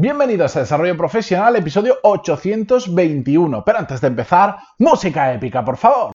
Bienvenidos a Desarrollo Profesional, episodio 821. Pero antes de empezar, música épica, por favor.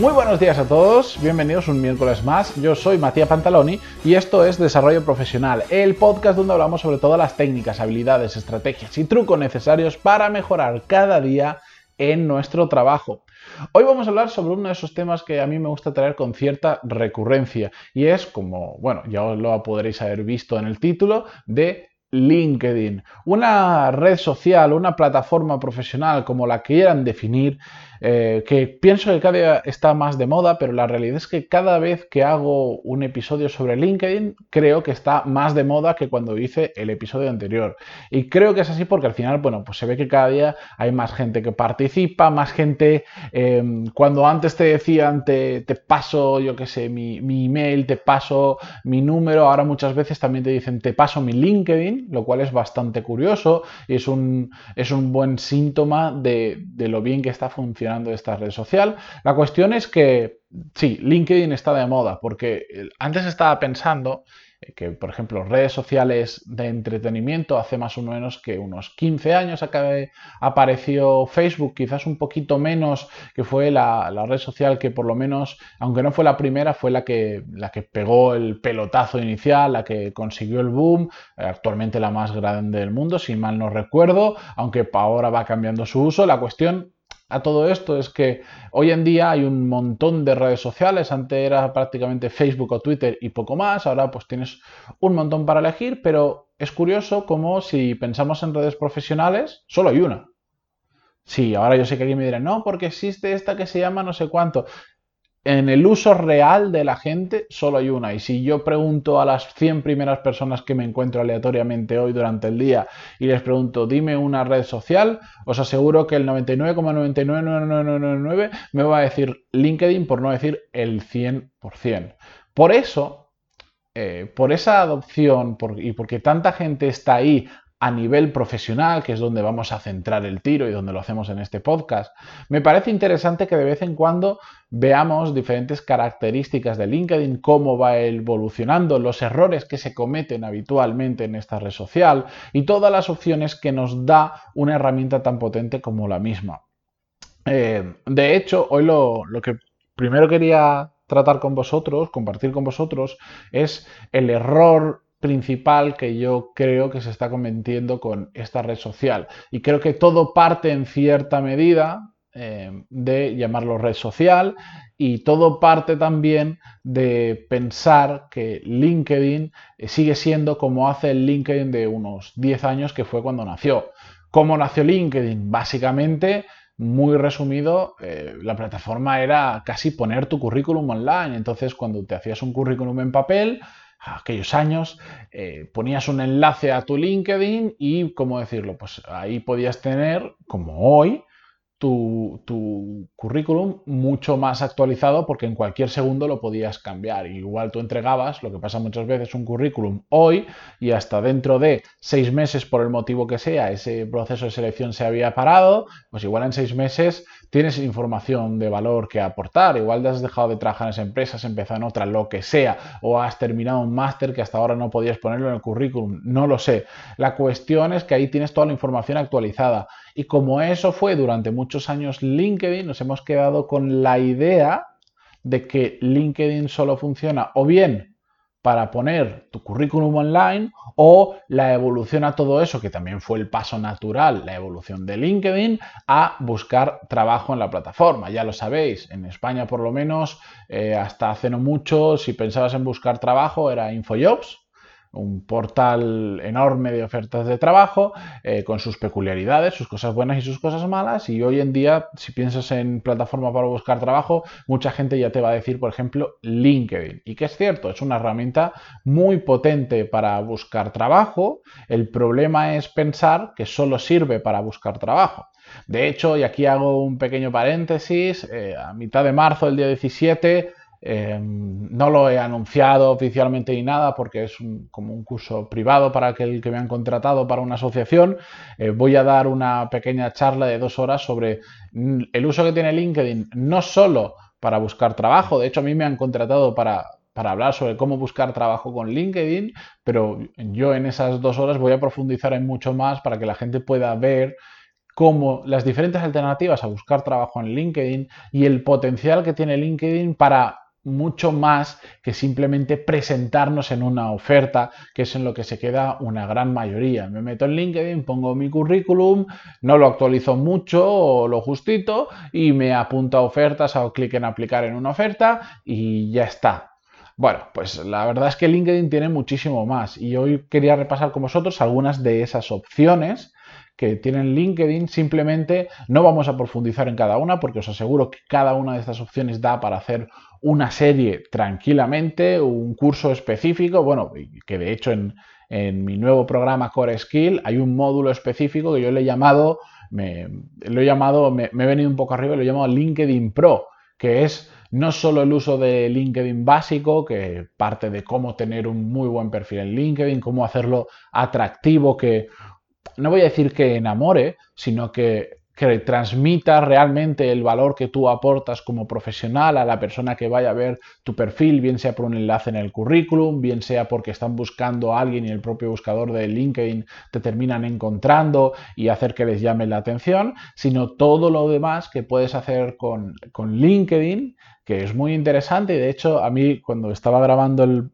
Muy buenos días a todos, bienvenidos un miércoles más. Yo soy Matías Pantaloni y esto es Desarrollo Profesional, el podcast donde hablamos sobre todas las técnicas, habilidades, estrategias y trucos necesarios para mejorar cada día en nuestro trabajo. Hoy vamos a hablar sobre uno de esos temas que a mí me gusta traer con cierta recurrencia y es como, bueno, ya os lo podréis haber visto en el título, de LinkedIn, una red social, una plataforma profesional como la quieran definir, eh, que pienso que cada día está más de moda, pero la realidad es que cada vez que hago un episodio sobre LinkedIn, creo que está más de moda que cuando hice el episodio anterior. Y creo que es así porque al final, bueno, pues se ve que cada día hay más gente que participa, más gente, em, cuando antes te decían, te, paso, yo qué sé, mi, mi, email, te paso mi número, ahora muchas veces también te dicen, te paso mi LinkedIn, lo cual es bastante curioso y es un, es un buen síntoma de, de lo bien que está funcionando esta red social. La cuestión es que sí, LinkedIn está de moda porque eh, antes estaba pensando que, por ejemplo, redes sociales de entretenimiento hace más o menos que unos 15 años apareció Facebook, quizás un poquito menos, que fue la, red social que por lo menos, aunque no fue la primera, fue la que, la que pegó el pelotazo inicial, la que consiguió el boom, eh, actualmente la más grande del mundo, si mal no recuerdo, aunque ahora va cambiando su uso. La cuestión a todo esto es que hoy en día hay un montón de redes sociales, antes era prácticamente Facebook o Twitter y poco más, ahora pues tienes un montón para elegir, pero es curioso como si pensamos en redes profesionales, solo hay una. Sí, ahora yo sé que alguien me dirá, no, porque existe esta que se llama no sé cuánto en el uso real de la gente solo hay una. Y si yo pregunto a las 100 primeras personas que me encuentro aleatoriamente hoy durante el día y les pregunto, dime una red social, os aseguro que el 99,999999 me va a decir LinkedIn, por no decir el 100%. Por eso, eh, por esa adopción y porque tanta gente está ahí a nivel profesional, que es donde vamos a centrar el tiro y donde lo hacemos en este podcast, me parece interesante que de vez en cuando veamos diferentes características de LinkedIn, cómo va evolucionando, los errores que se cometen habitualmente en esta red social y todas las opciones que nos da una herramienta tan potente como la misma. Eh, de hecho, hoy lo, lo que primero quería tratar con vosotros, compartir con vosotros, es el error principal que yo creo que se está cometiendo con esta red social. Y creo que todo parte en cierta medida eh, de llamarlo red social y todo parte también de pensar que LinkedIn eh, sigue siendo como hace el LinkedIn de unos 10 años que fue cuando nació. ¿Cómo nació LinkedIn? Básicamente, muy resumido, eh, la plataforma era casi poner tu currículum online. Entonces, cuando te hacías un currículum en papel, aquellos años, eh, ponías un enlace a tu LinkedIn y, ¿cómo decirlo? Pues ahí podías tener, como hoy, tu, currículum mucho más actualizado porque en cualquier segundo lo podías cambiar. Igual tú entregabas, lo que pasa muchas veces, un currículum hoy y hasta dentro de seis meses, por el motivo que sea, ese proceso de selección se había parado, pues igual en seis meses tienes información de valor que aportar, igual has dejado de trabajar en esa empresa, empezado en otra, lo que sea, o has terminado un máster que hasta ahora no podías ponerlo en el currículum, no lo sé. La cuestión es que ahí tienes toda la información actualizada. Y como eso fue durante muchos años LinkedIn, nos hemos quedado con la idea de que LinkedIn solo funciona o bien para poner tu currículum online o la evolución a todo eso, que también fue el paso natural, la evolución de LinkedIn, a buscar trabajo en la plataforma. Ya lo sabéis, en España por lo menos, eh, hasta hace no mucho, si pensabas en buscar trabajo, era InfoJobs, un portal enorme de ofertas de trabajo eh, con sus peculiaridades, sus cosas buenas y sus cosas malas. Y hoy en día, si piensas en plataforma para buscar trabajo, mucha gente ya te va a decir, por ejemplo, LinkedIn. Y que es cierto, es una herramienta muy potente para buscar trabajo. El problema es pensar que solo sirve para buscar trabajo. De hecho, y aquí hago un pequeño paréntesis, eh, a mitad de marzo, el día 17, Em, no lo he anunciado oficialmente ni nada porque es como un curso privado para aquel que me han contratado para una asociación. Eh, voy a dar una pequeña charla de dos horas sobre el uso que tiene LinkedIn, no solo para buscar trabajo, de hecho a mí me han contratado para, para hablar sobre cómo buscar trabajo con LinkedIn, pero yo en esas dos horas voy a profundizar en mucho más para que la gente pueda ver cómo las diferentes alternativas a buscar trabajo en LinkedIn y el potencial que tiene LinkedIn para mucho más que simplemente presentarnos en una oferta, que es en lo que se queda una gran mayoría. Me meto en LinkedIn, pongo mi currículum, no lo actualizo mucho o lo justito y me apunto a ofertas, hago clic en aplicar en una oferta y ya está. Bueno, pues la verdad es que LinkedIn tiene muchísimo más y hoy quería repasar con vosotros algunas de esas opciones que tienen LinkedIn. Simplemente no vamos a profundizar en cada una porque os aseguro que cada una de estas opciones da para hacer una serie tranquilamente, un curso específico, bueno, que de hecho en, mi nuevo programa Core Skill hay un módulo específico que yo le he llamado, me, lo he llamado, me, he venido un poco arriba, lo he llamado LinkedIn Pro, que es no solo el uso de LinkedIn básico, que parte de cómo tener un muy buen perfil en LinkedIn, cómo hacerlo atractivo, que no voy a decir que enamore, sino que que transmita realmente el valor que tú aportas como profesional a la persona que vaya a ver tu perfil, bien sea por un enlace en el currículum, bien sea porque están buscando a alguien y el propio buscador de LinkedIn te terminan encontrando y hacer que les llame la atención, sino todo lo demás que puedes hacer con, con LinkedIn, que es muy interesante. Y de hecho a mí cuando estaba grabando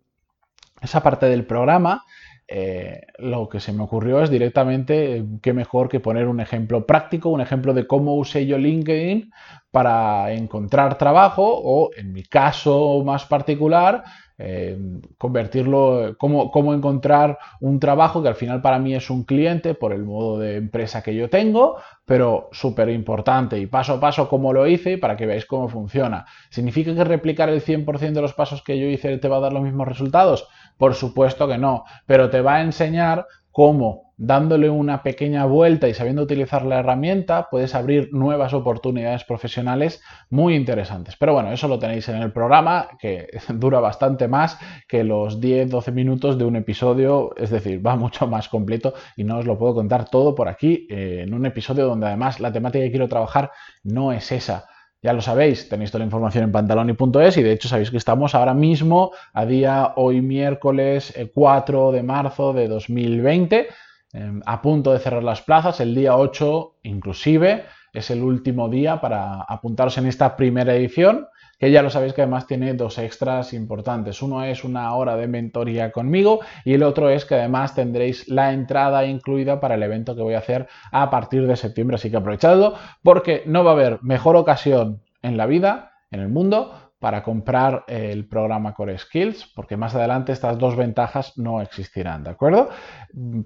esa parte del programa, eh, lo que se me ocurrió es directamente, qué mejor que poner un ejemplo práctico, un ejemplo de cómo usé yo LinkedIn para encontrar trabajo o, en mi caso más particular, eh, convertirlo, cómo, cómo, encontrar un trabajo que al final para mí es un cliente por el modo de empresa que yo tengo, pero súper importante y paso a paso cómo lo hice para que veáis cómo funciona. ¿Significa que replicar el 100% de los pasos que yo hice te va a dar los mismos resultados? Por supuesto que no, pero te va a enseñar cómo dándole una pequeña vuelta y sabiendo utilizar la herramienta puedes abrir nuevas oportunidades profesionales muy interesantes. Pero bueno, eso lo tenéis en el programa que dura bastante más que los 10-12 minutos de un episodio, es decir, va mucho más completo y no os lo puedo contar todo por aquí eh, en un episodio donde además la temática que quiero trabajar no es esa. Ya lo sabéis, tenéis toda la información en pantaloni.es y de hecho sabéis que estamos ahora mismo a día hoy miércoles 4 eh, de marzo de 2020 em, a punto de cerrar las plazas, el día 8 inclusive es el último día para apuntaros en esta primera edición que ya lo sabéis que además tiene dos extras importantes. Uno es una hora de mentoría conmigo y el otro es que además tendréis la entrada incluida para el evento que voy a hacer a partir de septiembre. Así que aprovechadlo porque no va a haber mejor ocasión en la vida, en el mundo, para comprar el programa Core Skills, porque más adelante estas dos ventajas no existirán, ¿de acuerdo?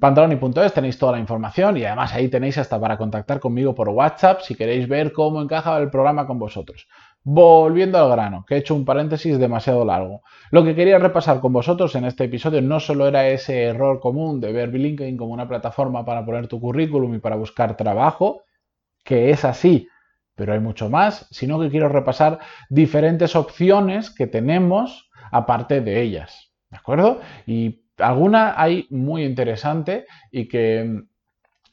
Pantaloni.es tenéis toda la información y además ahí tenéis hasta para contactar conmigo por WhatsApp si queréis ver cómo encaja el programa con vosotros. Volviendo al grano, que he hecho un paréntesis demasiado largo. Lo que quería repasar con vosotros en este episodio no solo era ese error común de ver LinkedIn como una plataforma para poner tu currículum y para buscar trabajo, que es así, pero hay mucho más, sino que quiero repasar diferentes opciones que tenemos aparte de ellas. ¿De acuerdo? Y alguna hay muy interesante y que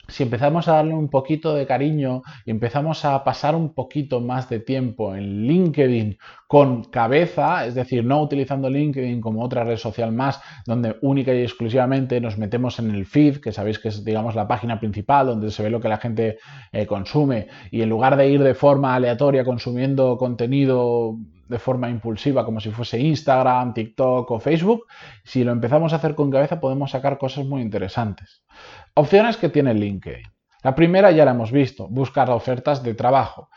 si empezamos a darle un poquito de cariño y empezamos a pasar un poquito más de tiempo en LinkedIn con cabeza, es decir, no utilizando LinkedIn como otra red social más, donde única y exclusivamente nos metemos en el feed, que sabéis que es, digamos, la página principal donde se ve lo que la gente eh, consume, y en lugar de ir de forma aleatoria consumiendo contenido de forma impulsiva, como si fuese Instagram, TikTok o Facebook, si lo empezamos a hacer con cabeza podemos sacar cosas muy interesantes. Opciones que tiene LinkedIn. La primera ya la hemos visto, buscar ofertas de trabajo.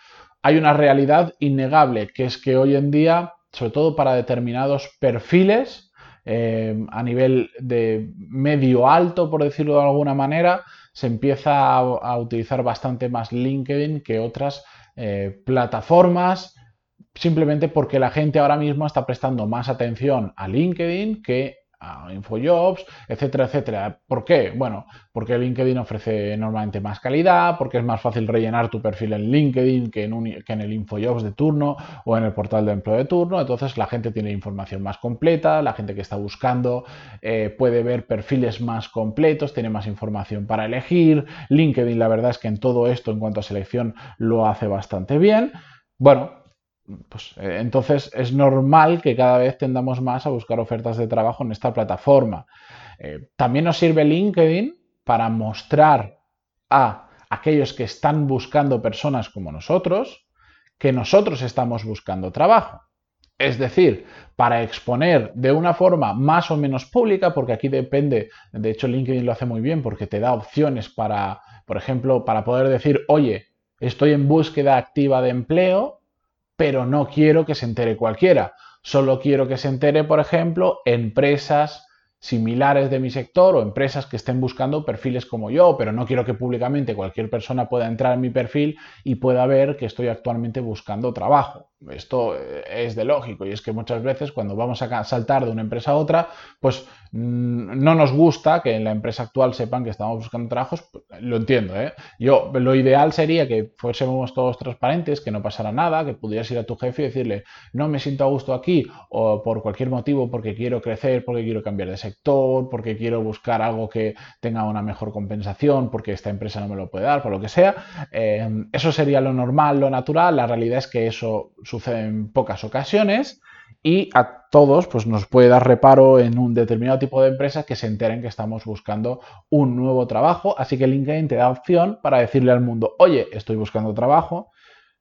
Hay una realidad innegable, que es que hoy en día, sobre todo para determinados perfiles, eh, a nivel de medio alto, por decirlo de alguna manera, se empieza a, utilizar bastante más LinkedIn que otras eh, plataformas simplemente porque la gente ahora mismo está prestando más atención a LinkedIn que InfoJobs, etcétera, etcétera. ¿Por qué? Bueno, porque LinkedIn ofrece normalmente más calidad, porque es más fácil rellenar tu perfil en LinkedIn que en, que en el InfoJobs de turno o en el portal de empleo de turno. Entonces la gente tiene información más completa, la gente que está buscando eh, puede ver perfiles más completos, tiene más información para elegir. LinkedIn, la verdad es que en todo esto, en cuanto a selección, lo hace bastante bien. Bueno, pues eh, entonces es normal que cada vez tendamos más a buscar ofertas de trabajo en esta plataforma. Eh, también nos sirve LinkedIn para mostrar a aquellos que están buscando personas como nosotros que nosotros estamos buscando trabajo. Es decir, para exponer de una forma más o menos pública, porque aquí depende, de hecho LinkedIn lo hace muy bien porque te da opciones para, por ejemplo, para poder decir, oye, estoy en búsqueda activa de empleo, pero no quiero que se entere cualquiera. Solo quiero que se entere, por ejemplo, empresas similares de mi sector o empresas que estén buscando perfiles como yo, pero no quiero que públicamente cualquier persona pueda entrar en mi perfil y pueda ver que estoy actualmente buscando trabajo. Esto eh, es de lógico y es que muchas veces cuando vamos a saltar de una empresa a otra, pues mm, no nos gusta que en la empresa actual sepan que estamos buscando trabajos, pues, lo entiendo. ¿eh? Yo, lo ideal sería que fuésemos todos transparentes, que no pasara nada, que pudieras ir a tu jefe y decirle, no me siento a gusto aquí o por cualquier motivo, porque quiero crecer, porque quiero cambiar de sector, porque quiero buscar algo que tenga una mejor compensación, porque esta empresa no me lo puede dar, por lo que sea. Eh, eso sería lo normal, lo natural. La realidad es que eso sucede en pocas ocasiones y a todos pues, nos puede dar reparo en un determinado tipo de empresas que se enteren que estamos buscando un nuevo trabajo. Así que LinkedIn te da opción para decirle al mundo, oye, estoy buscando trabajo,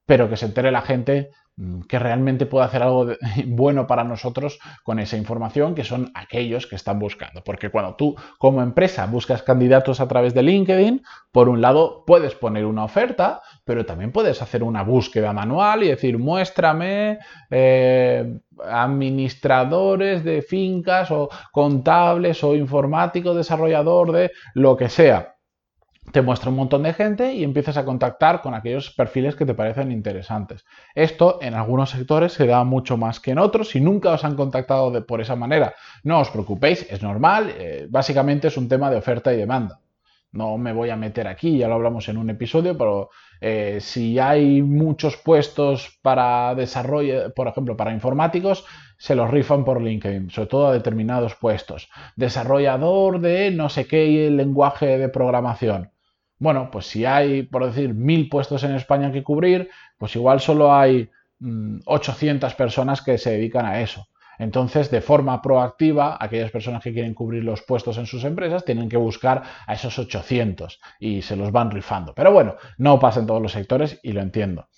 pero que se entere la gente que realmente pueda hacer algo bueno para nosotros con esa información, que son aquellos que están buscando. Porque cuando tú como empresa buscas candidatos a través de LinkedIn, por un lado puedes poner una oferta, pero también puedes hacer una búsqueda manual y decir, muéstrame eh, administradores de fincas o contables o informático, desarrollador de lo que sea te muestra un montón de gente y empiezas a contactar con aquellos perfiles que te parecen interesantes. Esto en algunos sectores se da mucho más que en otros. Si nunca os han contactado de, por esa manera, no os preocupéis, es normal. Eh, básicamente es un tema de oferta y demanda. No me voy a meter aquí, ya lo hablamos en un episodio, pero eh, si hay muchos puestos para desarrollo, por ejemplo, para informáticos, se los rifan por LinkedIn, sobre todo a determinados puestos. Desarrollador de no sé qué lenguaje de programación bueno, pues si hay, por decir, mil puestos en España que cubrir, pues igual solo hay 800 mm, personas que se dedican a eso. Entonces, de forma proactiva, aquellas personas que quieren cubrir los puestos en sus empresas tienen que buscar a esos 800 y se los van rifando. Pero bueno, no pasa en todos los sectores y lo entiendo.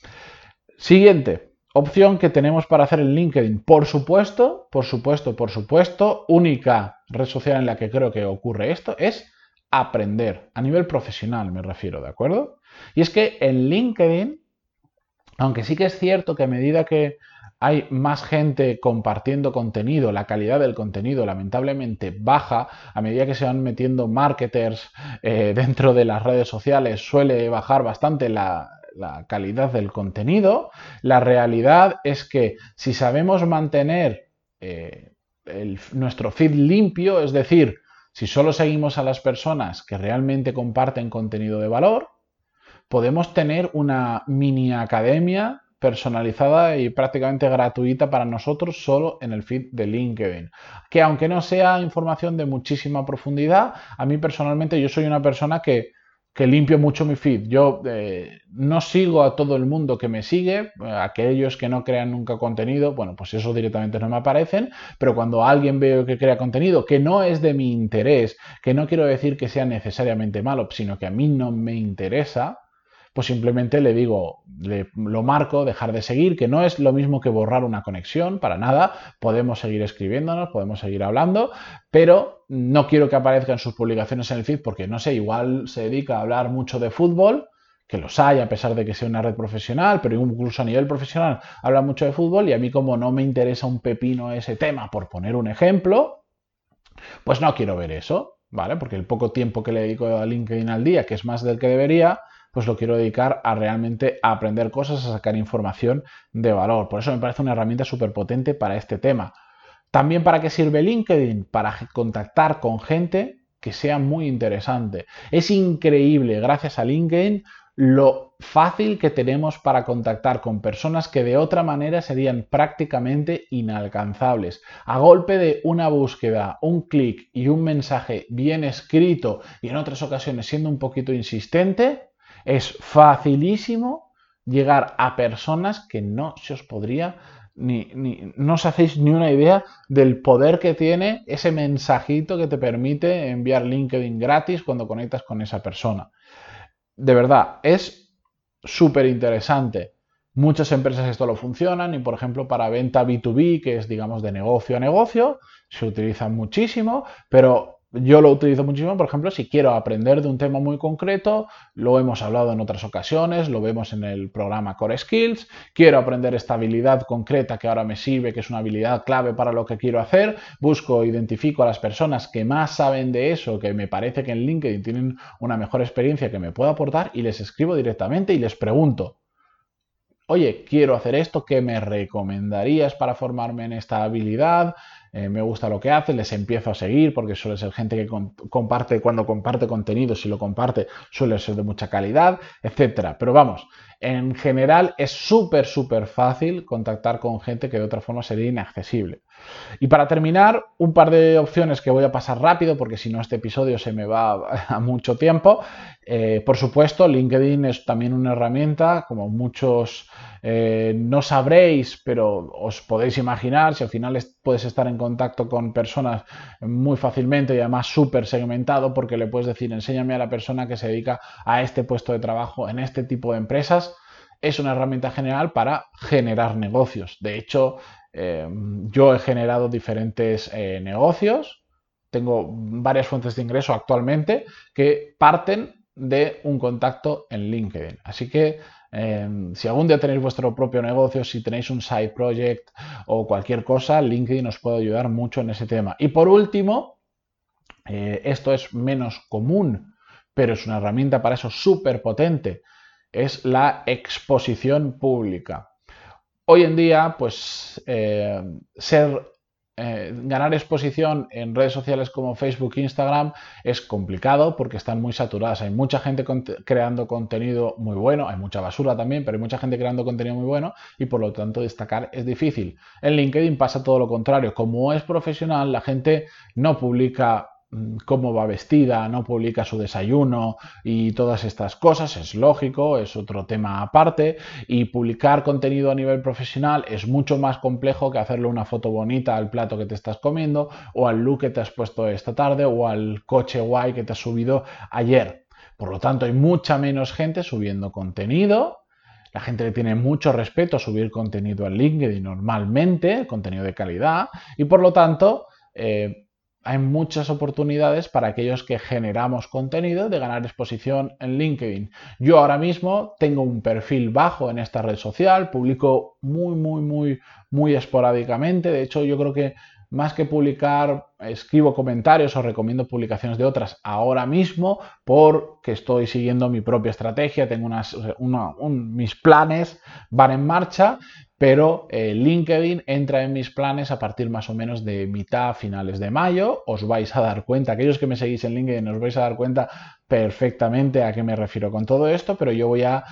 Siguiente, opción que tenemos para hacer en LinkedIn. Por supuesto, por supuesto, por supuesto, única red social en la que creo que ocurre esto es aprender, a nivel profesional me refiero, ¿de acuerdo? Y es que en LinkedIn, aunque sí que es cierto que a medida que hay más gente compartiendo contenido, la calidad del contenido lamentablemente baja, a medida que se van metiendo marketers eh, dentro de las redes sociales suele bajar bastante la, calidad del contenido, la realidad es que si sabemos mantener eh, nuestro feed limpio, es decir, si solo seguimos a las personas que realmente comparten contenido de valor, podemos tener una mini academia personalizada y prácticamente gratuita para nosotros solo en el feed de LinkedIn. Que aunque no sea información de muchísima profundidad, a mí personalmente yo soy una persona que que limpio mucho mi feed. Yo eh, no sigo a todo el mundo que me sigue, aquellos que no crean nunca contenido, bueno, pues eso directamente no me aparecen, pero cuando alguien veo que crea contenido que no es de mi interés, que no quiero decir que sea necesariamente malo, sino que a mí no me interesa, pues simplemente le digo, le, lo marco, dejar de seguir, que no es lo mismo que borrar una conexión, para nada, podemos seguir escribiéndonos, podemos seguir hablando, pero no quiero que aparezcan sus publicaciones en el feed porque, no sé, igual se dedica a hablar mucho de fútbol, que los hay a pesar de que sea una red profesional, pero incluso a nivel profesional habla mucho de fútbol y a mí como no me interesa un pepino ese tema, por poner un ejemplo, pues no quiero ver eso, ¿vale? Porque el poco tiempo que le dedico a LinkedIn al día, que es más del que debería, pues lo quiero dedicar a realmente aprender cosas, a sacar información de valor. Por eso me parece una herramienta súper potente para este tema. También para qué sirve LinkedIn? Para contactar con gente que sea muy interesante. Es increíble, gracias a LinkedIn, lo fácil que tenemos para contactar con personas que de otra manera serían prácticamente inalcanzables. A golpe de una búsqueda, un clic y un mensaje bien escrito y en otras ocasiones siendo un poquito insistente, es facilísimo llegar a personas que no se os podría ni, no os hacéis ni una idea del poder que tiene ese mensajito que te permite enviar LinkedIn gratis cuando conectas con esa persona. De verdad, es súper interesante. Muchas empresas esto lo funcionan y, por ejemplo, para venta B2B, que es, digamos, de negocio a negocio, se utiliza muchísimo, pero yo lo utilizo muchísimo, por ejemplo, si quiero aprender de un tema muy concreto, lo hemos hablado en otras ocasiones, lo vemos en el programa Core Skills, quiero aprender esta habilidad concreta que ahora me sirve, que es una habilidad clave para lo que quiero hacer, busco, identifico a las personas que más saben de eso, que me parece que en LinkedIn tienen una mejor experiencia que me pueda aportar y les escribo directamente y les pregunto, oye, quiero hacer esto, ¿qué me recomendarías para formarme en esta habilidad? Eh, me gusta lo que hace, les empiezo a seguir porque suele ser gente que comparte, cuando comparte contenido, si lo comparte, suele ser de mucha calidad, etcétera. Pero vamos, en general es súper, súper fácil contactar con gente que de otra forma sería inaccesible. Y para terminar, un par de opciones que voy a pasar rápido porque si no este episodio se me va a mucho tiempo. Eh, por supuesto, LinkedIn es también una herramienta, como muchos eh, no sabréis, pero os podéis imaginar, si al final puedes estar en contacto con personas muy fácilmente y además súper segmentado porque le puedes decir, enséñame a la persona que se dedica a este puesto de trabajo en este tipo de empresas. Es una herramienta general para generar negocios. De hecho, eh, yo he generado diferentes eh, negocios, tengo varias fuentes de ingreso actualmente que parten de un contacto en LinkedIn. Así que eh, si algún día tenéis vuestro propio negocio, si tenéis un side project o cualquier cosa, LinkedIn os puede ayudar mucho en ese tema. Y por último, esto es menos común, pero es una herramienta para eso súper potente, es la exposición pública. Hoy en día, pues eh, ser eh, ganar exposición en redes sociales como Facebook e Instagram es complicado porque están muy saturadas. Hay mucha gente creando contenido muy bueno, hay mucha basura también, pero hay mucha gente creando contenido muy bueno y por lo tanto destacar es difícil. En LinkedIn pasa todo lo contrario. Como es profesional, la gente no publica cómo va vestida, no publica su desayuno y todas estas cosas, es lógico, es otro tema aparte. Y publicar contenido a nivel profesional es mucho más complejo que hacerle una foto bonita al plato que te estás comiendo o al look que te has puesto esta tarde o al coche guay que te has subido ayer. Por lo tanto, hay mucha menos gente subiendo contenido. La gente le tiene mucho respeto a subir contenido al LinkedIn normalmente, contenido de calidad, y por lo tanto, eh, hay muchas oportunidades para aquellos que generamos contenido de ganar exposición en LinkedIn. Yo ahora mismo tengo un perfil bajo en esta red social, publico muy, muy, muy, muy esporádicamente. De hecho, yo creo que más que publicar, escribo comentarios o recomiendo publicaciones de otras ahora mismo porque estoy siguiendo mi propia estrategia, tengo mis planes van en marcha, pero eh, LinkedIn entra en mis planes a partir más o menos de mitad a finales de mayo. Os vais a dar cuenta, aquellos que me seguís en LinkedIn os vais a dar cuenta perfectamente a qué me refiero con todo esto, pero yo voy a,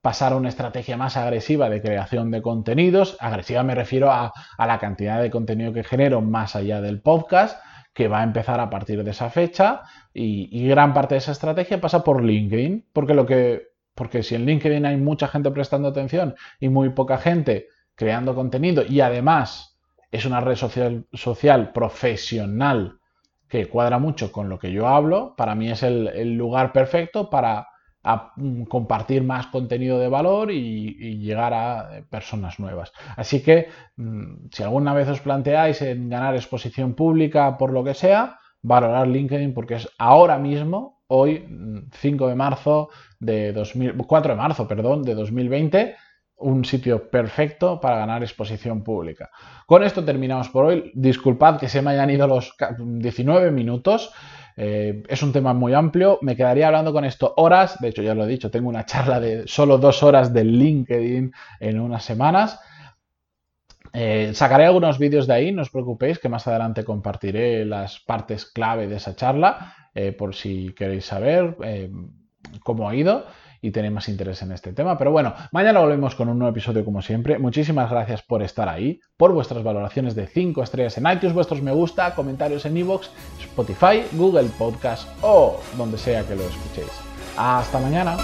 pasar a una estrategia más agresiva de creación de contenidos. Agresiva me refiero a, la cantidad de contenido que genero más allá del podcast que va a empezar a partir de esa fecha y, gran parte de esa estrategia pasa por LinkedIn, porque lo que porque si en LinkedIn hay mucha gente prestando atención y muy poca gente creando contenido y además es una red social, social profesional que cuadra mucho con lo que yo hablo, para mí es el, lugar perfecto para mm, compartir más contenido de valor y, llegar a eh, personas nuevas. Así que mm, si alguna vez os planteáis en ganar exposición pública por lo que sea, valorar LinkedIn porque es ahora mismo hoy, 5 de marzo de 2000, 4 de marzo, perdón, de 2020, un sitio perfecto para ganar exposición pública. Con esto terminamos por hoy. Disculpad que se me hayan ido los 19 minutos. Eh, es un tema muy amplio. Me quedaría hablando con esto horas. De hecho, ya lo he dicho, tengo una charla de solo dos horas de LinkedIn en unas semanas. Eh, sacaré algunos vídeos de ahí, no os preocupéis, que más adelante compartiré las partes clave de esa charla, eh, por si queréis saber eh, cómo ha ido y tenéis más interés en este tema. Pero bueno, mañana volvemos con un nuevo episodio como siempre. Muchísimas gracias por estar ahí, por vuestras valoraciones de 5 estrellas en iTunes, vuestros me gusta, comentarios en iVoox, Spotify, Google Podcast o donde sea que lo escuchéis. Hasta mañana.